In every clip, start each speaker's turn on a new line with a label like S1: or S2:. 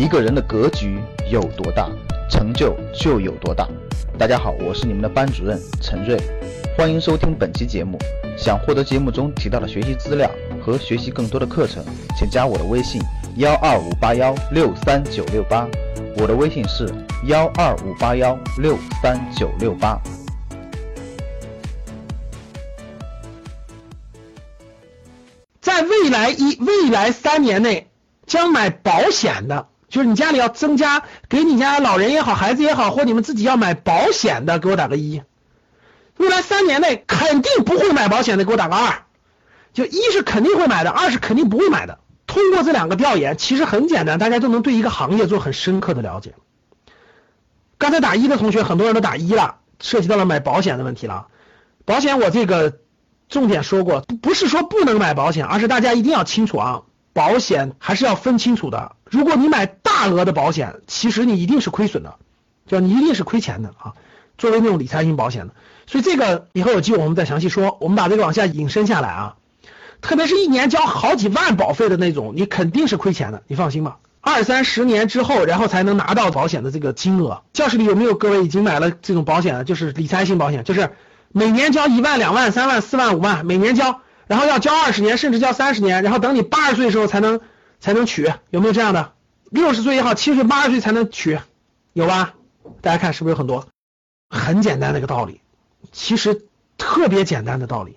S1: 一个人的格局有多大，成就就有多大。大家好，我是你们的班主任陈瑞，欢迎收听本期节目。想获得节目中提到的学习资料和学习更多的课程，请加我的微信幺二五八幺六三九六八。我的微信是幺二五八幺六三九六八。
S2: 在未来一未来三年内将买保险的，就是你家里要增加给你家老人也好，孩子也好，或你们自己要买保险的，给我打个一。未来三年内肯定不会买保险的，给我打个二。就一是肯定会买的，二是肯定不会买的。通过这两个调研，其实很简单，大家都能对一个行业做很深刻的了解。刚才打一的同学，很多人都打一了，涉及到了买保险的问题了。保险我这个重点说过，不是说不能买保险，而是大家一定要清楚啊，保险还是要分清楚的。如果你买大额的保险，其实你一定是亏损的，就你一定是亏钱的啊。作为那种理财型保险的，所以这个以后有机会我们再详细说。我们把这个往下引申下来啊，特别是一年交好几万保费的那种，你肯定是亏钱的，你放心吧。二三十年之后，然后才能拿到保险的这个金额。教室里有没有各位已经买了这种保险的？就是理财型保险，就是每年交一万、两万、三万、四万、五万，每年交，然后要交二十年，甚至交三十年，然后等你八十岁的时候才能才能取，有没有这样的？六十岁也好，七十岁、八十岁才能取，有吧？大家看是不是有很多？很简单的一个道理，其实特别简单的道理。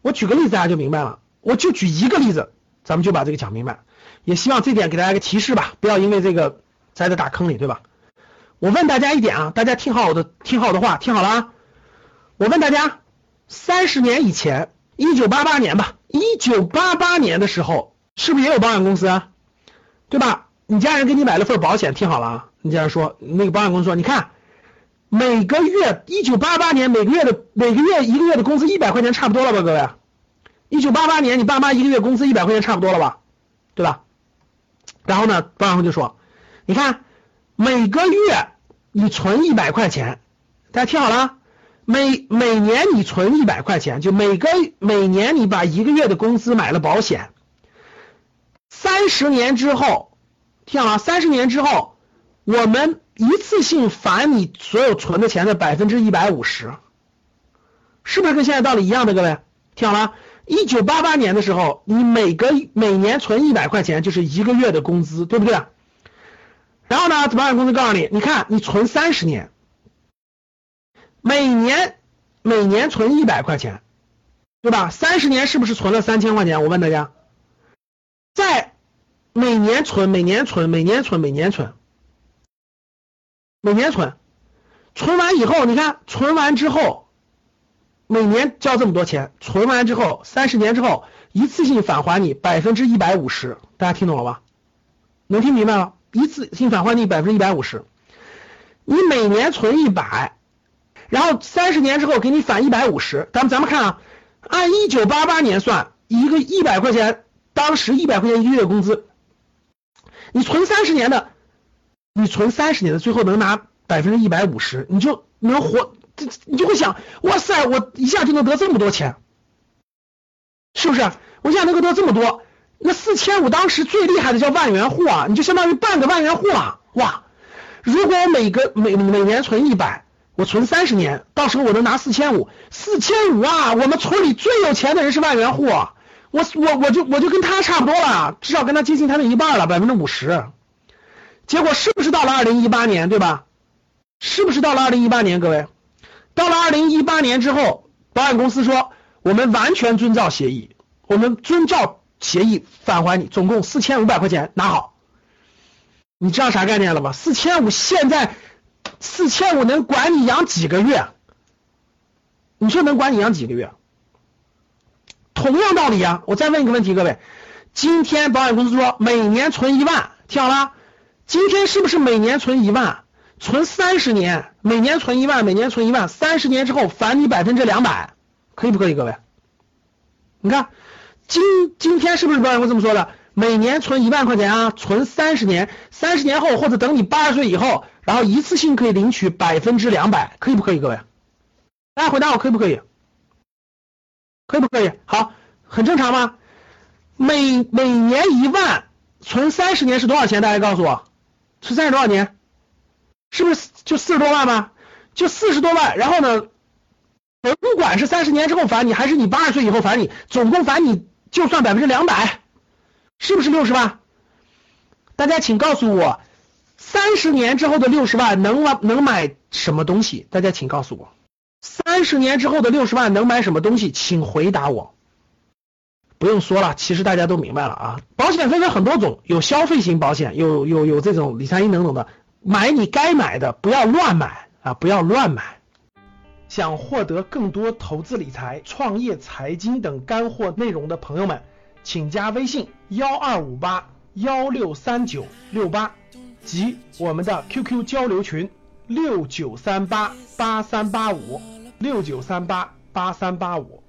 S2: 我举个例子，大家就明白了。我就举一个例子，咱们就把这个讲明白。也希望这点给大家一个提示吧，不要因为这个栽在大坑里，对吧？我问大家一点啊，大家听好我的，听好我的话，听好了啊。我问大家，三十年以前，一九八八年吧，一九八八年的时候，是不是也有保险公司啊？对吧？你家人给你买了份保险，听好了啊。你家人说，那个保险公司说，你看。每个月，一九八八年每个月的每个月一个月的工资一百块钱差不多了吧，各位？一九八八年你爸妈一个月工资一百块钱差不多了吧，对吧？然后呢，保险公司就说，你看每个月你存一百块钱，大家听好了，每每年你存一百块钱，就每个每年你把一个月的工资买了保险，三十年之后，听好了，三十年之后我们。一次性返你所有存的钱的百分之一百五十，是不是跟现在道理一样的？各位听好了，一九八八年的时候，你每个每年存一百块钱就是一个月的工资，对不对？然后呢，保险公司告诉你，你看你存三十年，每年每年存一百块钱，对吧？三十年是不是存了三千块钱？我问大家，在每年存，每年存，每年存，每年存。每年存，存完以后，你看存完之后，每年交这么多钱，存完之后，三十年之后一次性返还你百分之一百五十，大家听懂了吧？能听明白了？一次性返还你百分之一百五十，你每年存一百，然后三十年之后给你返一百五十。咱们咱们看啊，按一九八八年算，一个一百块钱，当时一百块钱一个月工资，你存三十年的。你存三十年的，最后能拿百分之一百五十，你就能活，这你就会想，哇塞，我一下就能得这么多钱，是不是？我一下能够得这么多，那四千五当时最厉害的叫万元户啊，你就相当于半个万元户了，哇！如果我每个每每年存一百，我存三十年，到时候我能拿四千五，四千五啊！我们村里最有钱的人是万元户，我我我就我就跟他差不多了，至少跟他接近他的一半了，百分之五十。结果是不是到了二零一八年，对吧？是不是到了二零一八年？各位，到了二零一八年之后，保险公司说我们完全遵照协议，我们遵照协议返还你，总共四千五百块钱拿好。你知道啥概念了吧？四千五现在四千五能管你养几个月？你说能管你养几个月？同样道理啊！我再问一个问题，各位，今天保险公司说每年存一万，听好了。今天是不是每年存一万，存三十年，每年存一万，每年存一万，三十年之后返你百分之两百，可以不可以？各位，你看，今今天是不是保险公司这么说的？每年存一万块钱啊，存三十年，三十年后或者等你八十岁以后，然后一次性可以领取百分之两百，可以不可以？各位，大家回答我可以不可以？可以不可以？好，很正常吗？每每年一万，存三十年是多少钱？大家告诉我。存三十多少年？是不是就四十多万吗？就四十多万，然后呢，我不管是三十年之后返你，还是你八十岁以后返你，总共返你就算百分之两百，是不是六十万？大家请告诉我，三十年之后的六十万能能买什么东西？大家请告诉我，三十年之后的六十万能买什么东西？请回答我。不用说了，其实大家都明白了啊。保险分为很多种，有消费型保险，有有有这种理财型等等的。买你该买的，不要乱买啊！不要乱买。想获得更多投资理财、创业财经等干货内容的朋友们，请加微信幺二五八幺六三九六八及我们的 QQ 交流群六九三八八三八五六九三八八三八五。